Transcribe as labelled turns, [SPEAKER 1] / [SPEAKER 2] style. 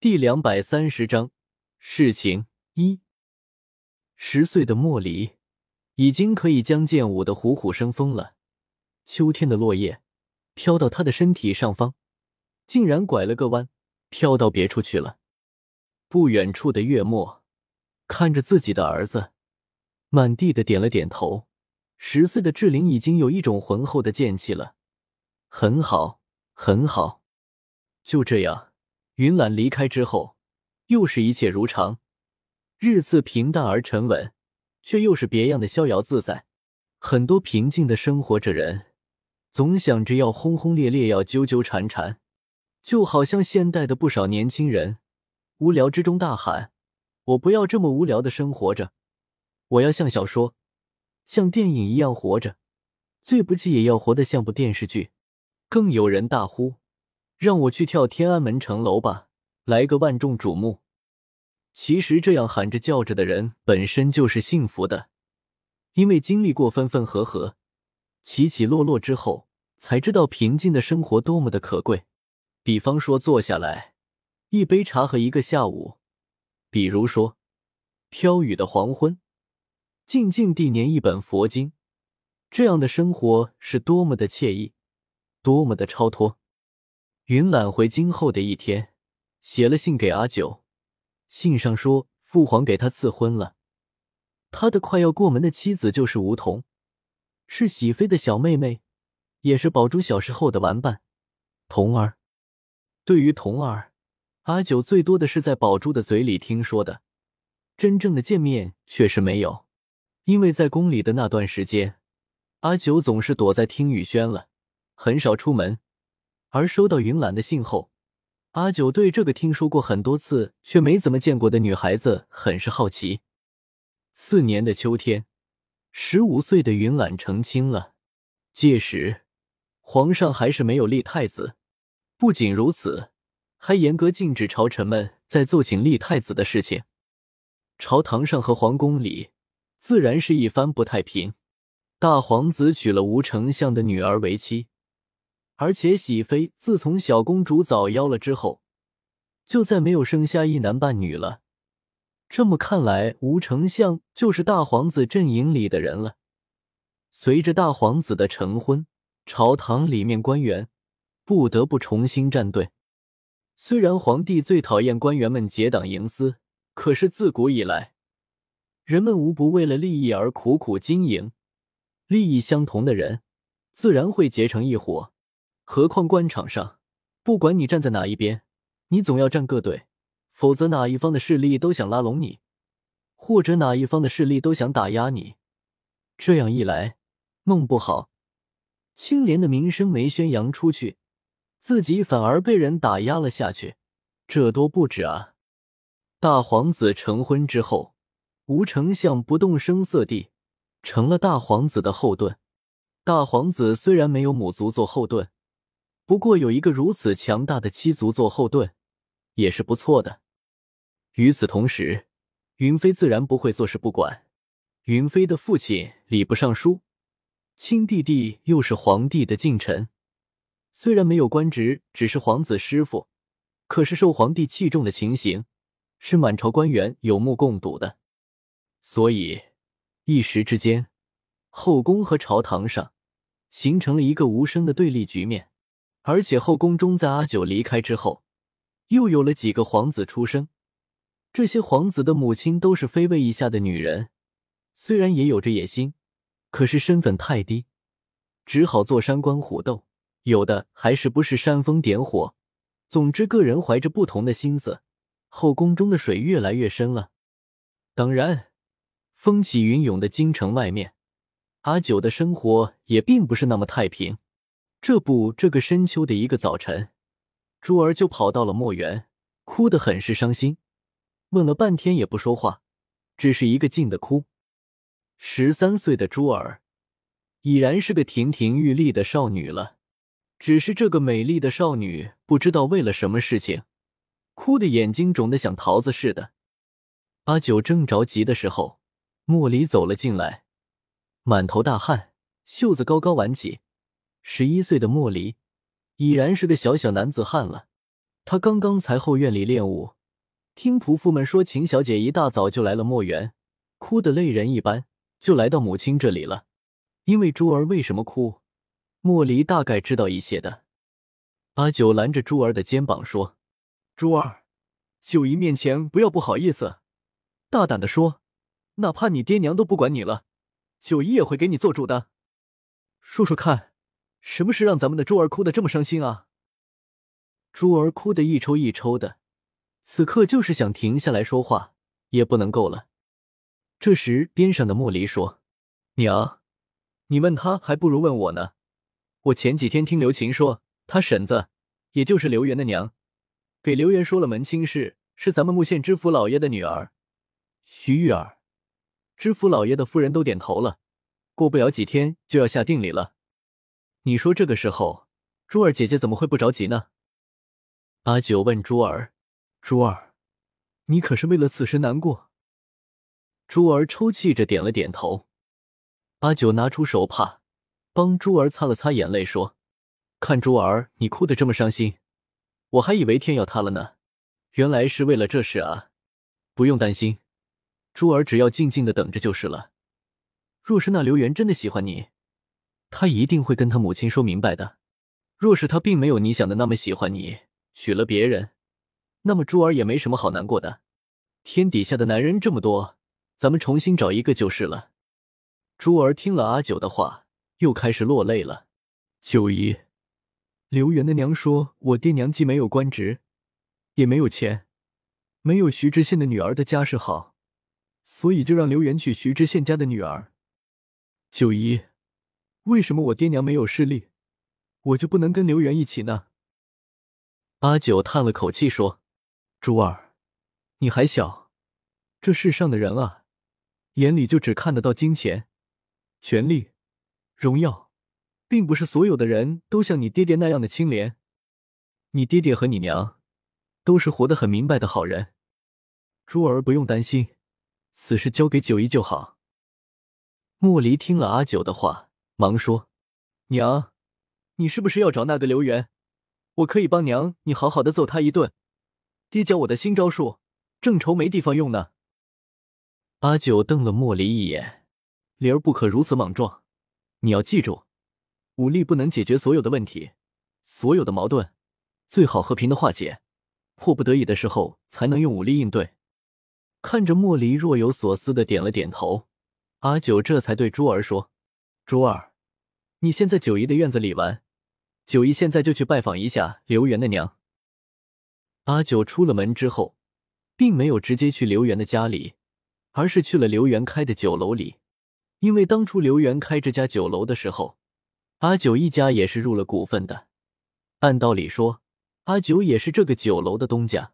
[SPEAKER 1] 第两百三十章事情一。十岁的莫离已经可以将剑舞得虎虎生风了。秋天的落叶飘到他的身体上方，竟然拐了个弯，飘到别处去了。不远处的月末看着自己的儿子，满地的点了点头。十岁的志玲已经有一种浑厚的剑气了，很好，很好。就这样。云岚离开之后，又是一切如常，日子平淡而沉稳，却又是别样的逍遥自在。很多平静的生活着人，总想着要轰轰烈烈，要纠纠缠缠，就好像现代的不少年轻人，无聊之中大喊：“我不要这么无聊的生活着，我要像小说、像电影一样活着，最不济也要活得像部电视剧。”更有人大呼。让我去跳天安门城楼吧，来个万众瞩目。其实这样喊着叫着的人本身就是幸福的，因为经历过分分合合、起起落落之后，才知道平静的生活多么的可贵。比方说坐下来一杯茶和一个下午，比如说飘雨的黄昏，静静地念一本佛经，这样的生活是多么的惬意，多么的超脱。云揽回京后的一天，写了信给阿九，信上说父皇给他赐婚了，他的快要过门的妻子就是梧桐，是喜妃的小妹妹，也是宝珠小时候的玩伴。童儿，对于童儿，阿九最多的是在宝珠的嘴里听说的，真正的见面却是没有，因为在宫里的那段时间，阿九总是躲在听雨轩了，很少出门。而收到云岚的信后，阿九对这个听说过很多次却没怎么见过的女孩子很是好奇。次年的秋天，十五岁的云岚成亲了。届时，皇上还是没有立太子。不仅如此，还严格禁止朝臣们在奏请立太子的事情。朝堂上和皇宫里，自然是一番不太平。大皇子娶了吴丞相的女儿为妻。而且喜妃自从小公主早夭了之后，就再没有生下一男半女了。这么看来，吴丞相就是大皇子阵营里的人了。随着大皇子的成婚，朝堂里面官员不得不重新站队。虽然皇帝最讨厌官员们结党营私，可是自古以来，人们无不为了利益而苦苦经营。利益相同的人，自然会结成一伙。何况官场上，不管你站在哪一边，你总要站个队，否则哪一方的势力都想拉拢你，或者哪一方的势力都想打压你。这样一来，弄不好，清廉的名声没宣扬出去，自己反而被人打压了下去，这多不止啊！大皇子成婚之后，吴丞相不动声色地成了大皇子的后盾。大皇子虽然没有母族做后盾。不过有一个如此强大的七族做后盾，也是不错的。与此同时，云飞自然不会坐视不管。云飞的父亲礼部尚书，亲弟弟又是皇帝的近臣，虽然没有官职，只是皇子师傅，可是受皇帝器重的情形，是满朝官员有目共睹的。所以一时之间，后宫和朝堂上形成了一个无声的对立局面。而且后宫中，在阿九离开之后，又有了几个皇子出生。这些皇子的母亲都是妃位以下的女人，虽然也有着野心，可是身份太低，只好坐山观虎斗。有的还是不是煽风点火。总之，个人怀着不同的心思，后宫中的水越来越深了。当然，风起云涌的京城外面，阿九的生活也并不是那么太平。这不，这个深秋的一个早晨，珠儿就跑到了墨园，哭得很是伤心，问了半天也不说话，只是一个劲的哭。十三岁的珠儿已然是个亭亭玉立的少女了，只是这个美丽的少女不知道为了什么事情，哭的眼睛肿得像桃子似的。阿九正着急的时候，莫离走了进来，满头大汗，袖子高高挽起。十一岁的莫离已然是个小小男子汉了，他刚刚才后院里练武，听仆妇们说秦小姐一大早就来了墨园，哭得泪人一般，就来到母亲这里了。因为珠儿为什么哭，莫离大概知道一些的。阿九拦着珠儿的肩膀说：“珠儿，九姨面前不要不好意思，大胆的说，哪怕你爹娘都不管你了，九姨也会给你做主的。说说看，什么事让咱们的珠儿哭得这么伤心啊？”珠儿哭得一抽一抽的，此刻就是想停下来说话，也不能够了。这时，边上的莫离说：“娘，你问他还不如问我呢。我前几天听刘琴说，他婶子，也就是刘元的娘，给刘元说了门亲事，是咱们木县知府老爷的女儿徐玉儿。知府老爷的夫人都点头了，过不了几天就要下定礼了。你说这个时候，珠儿姐姐怎么会不着急呢？”阿九问珠儿：“珠儿，你可是为了此事难过？”珠儿抽泣着点了点头。阿九拿出手帕，帮珠儿擦了擦眼泪，说：“看珠儿你哭得这么伤心，我还以为天要塌了呢。原来是为了这事啊！不用担心，珠儿只要静静的等着就是了。若是那刘元真的喜欢你，他一定会跟他母亲说明白的。若是他并没有你想的那么喜欢你。”娶了别人，那么珠儿也没什么好难过的。天底下的男人这么多，咱们重新找一个就是了。珠儿听了阿九的话，又开始落泪了。九姨，刘元的娘说，我爹娘既没有官职，也没有钱，没有徐知县的女儿的家世好，所以就让刘元娶徐知县家的女儿。九姨，为什么我爹娘没有势力，我就不能跟刘元一起呢？阿九叹了口气说：“珠儿，你还小，这世上的人啊，眼里就只看得到金钱、权力、荣耀，并不是所有的人都像你爹爹那样的清廉。你爹爹和你娘都是活得很明白的好人，珠儿不用担心，此事交给九姨就好。”莫离听了阿九的话，忙说：“娘，你是不是要找那个刘元？”我可以帮娘你好好的揍他一顿，爹教我的新招数，正愁没地方用呢。阿九瞪了莫离一眼，灵儿不可如此莽撞，你要记住，武力不能解决所有的问题，所有的矛盾，最好和平的化解，迫不得已的时候才能用武力应对。看着莫离若有所思的点了点头，阿九这才对珠儿说：“珠儿，你先在九姨的院子里玩。”九姨现在就去拜访一下刘元的娘。阿九出了门之后，并没有直接去刘元的家里，而是去了刘元开的酒楼里。因为当初刘元开这家酒楼的时候，阿九一家也是入了股份的。按道理说，阿九也是这个酒楼的东家。